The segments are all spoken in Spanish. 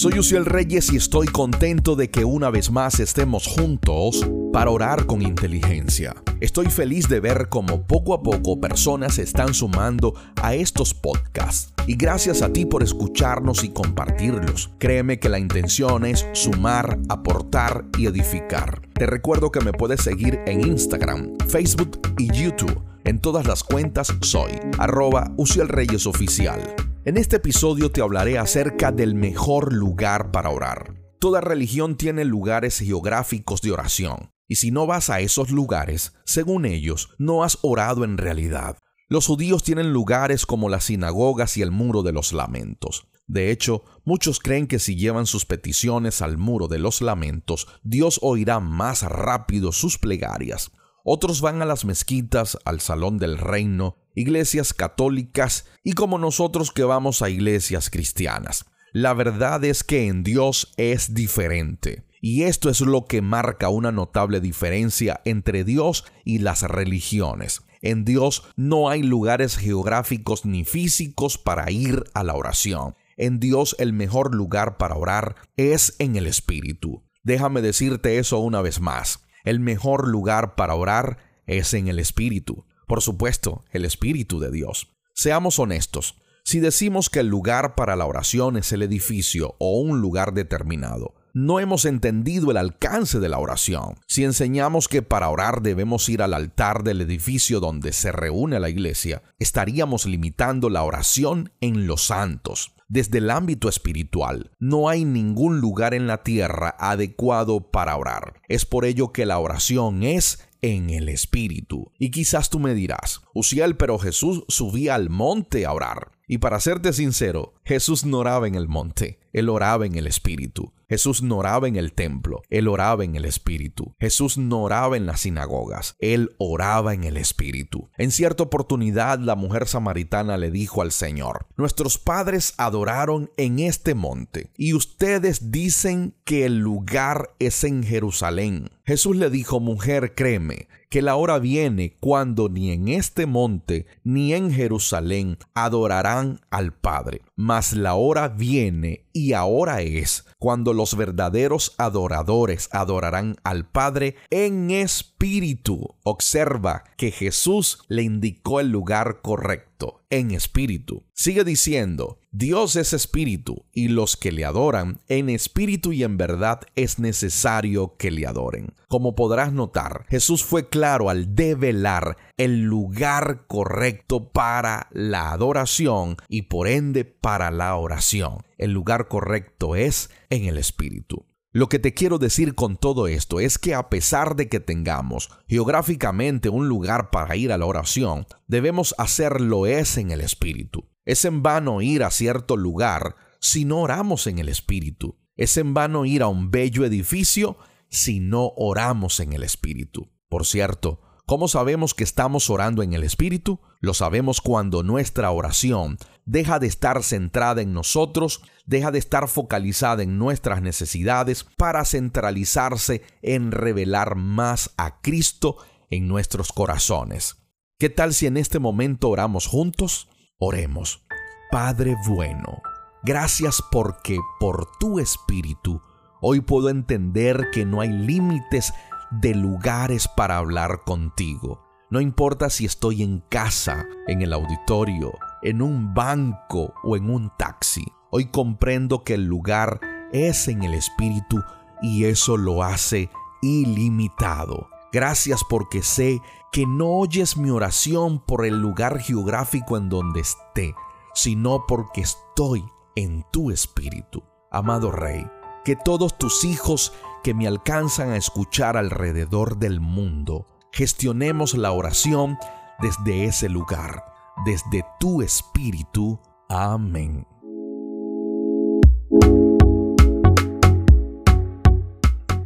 Soy Uciel Reyes y estoy contento de que una vez más estemos juntos para orar con inteligencia. Estoy feliz de ver cómo poco a poco personas se están sumando a estos podcasts. Y gracias a ti por escucharnos y compartirlos. Créeme que la intención es sumar, aportar y edificar. Te recuerdo que me puedes seguir en Instagram, Facebook y YouTube. En todas las cuentas soy arroba Uciel Reyes Oficial. En este episodio te hablaré acerca del mejor lugar para orar. Toda religión tiene lugares geográficos de oración, y si no vas a esos lugares, según ellos, no has orado en realidad. Los judíos tienen lugares como las sinagogas y el muro de los lamentos. De hecho, muchos creen que si llevan sus peticiones al muro de los lamentos, Dios oirá más rápido sus plegarias. Otros van a las mezquitas, al salón del reino, iglesias católicas y como nosotros que vamos a iglesias cristianas. La verdad es que en Dios es diferente. Y esto es lo que marca una notable diferencia entre Dios y las religiones. En Dios no hay lugares geográficos ni físicos para ir a la oración. En Dios el mejor lugar para orar es en el Espíritu. Déjame decirte eso una vez más. El mejor lugar para orar es en el Espíritu. Por supuesto, el Espíritu de Dios. Seamos honestos. Si decimos que el lugar para la oración es el edificio o un lugar determinado, no hemos entendido el alcance de la oración. Si enseñamos que para orar debemos ir al altar del edificio donde se reúne la iglesia, estaríamos limitando la oración en los santos. Desde el ámbito espiritual, no hay ningún lugar en la tierra adecuado para orar. Es por ello que la oración es en el espíritu. Y quizás tú me dirás, Uciel, pero Jesús subía al monte a orar. Y para serte sincero, Jesús no oraba en el monte, él oraba en el espíritu. Jesús no oraba en el templo, él oraba en el Espíritu. Jesús no oraba en las sinagogas, él oraba en el Espíritu. En cierta oportunidad la mujer samaritana le dijo al Señor, nuestros padres adoraron en este monte, y ustedes dicen que el lugar es en Jerusalén. Jesús le dijo, mujer, créeme, que la hora viene cuando ni en este monte ni en Jerusalén adorarán al Padre, mas la hora viene y ahora es cuando los verdaderos adoradores adorarán al Padre en espíritu. Observa que Jesús le indicó el lugar correcto, en espíritu. Sigue diciendo, Dios es espíritu y los que le adoran en espíritu y en verdad es necesario que le adoren. Como podrás notar, Jesús fue claro al develar el lugar correcto para la adoración y por ende para la oración. El lugar correcto es en el espíritu. Lo que te quiero decir con todo esto es que a pesar de que tengamos geográficamente un lugar para ir a la oración, debemos hacerlo es en el Espíritu. Es en vano ir a cierto lugar si no oramos en el Espíritu. Es en vano ir a un bello edificio si no oramos en el Espíritu. Por cierto, ¿Cómo sabemos que estamos orando en el Espíritu? Lo sabemos cuando nuestra oración deja de estar centrada en nosotros, deja de estar focalizada en nuestras necesidades para centralizarse en revelar más a Cristo en nuestros corazones. ¿Qué tal si en este momento oramos juntos? Oremos. Padre bueno, gracias porque por tu Espíritu hoy puedo entender que no hay límites de lugares para hablar contigo. No importa si estoy en casa, en el auditorio, en un banco o en un taxi. Hoy comprendo que el lugar es en el Espíritu y eso lo hace ilimitado. Gracias porque sé que no oyes mi oración por el lugar geográfico en donde esté, sino porque estoy en tu Espíritu. Amado Rey, que todos tus hijos que me alcanzan a escuchar alrededor del mundo. Gestionemos la oración desde ese lugar, desde tu espíritu. Amén.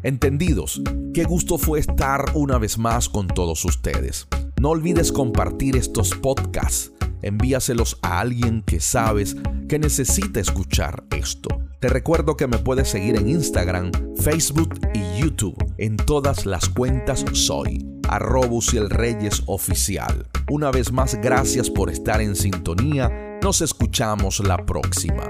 Entendidos, qué gusto fue estar una vez más con todos ustedes. No olvides compartir estos podcasts. Envíaselos a alguien que sabes que necesita escuchar esto. Te recuerdo que me puedes seguir en Instagram, Facebook y YouTube. En todas las cuentas soy arrobus y el Reyes Oficial. Una vez más, gracias por estar en sintonía. Nos escuchamos la próxima.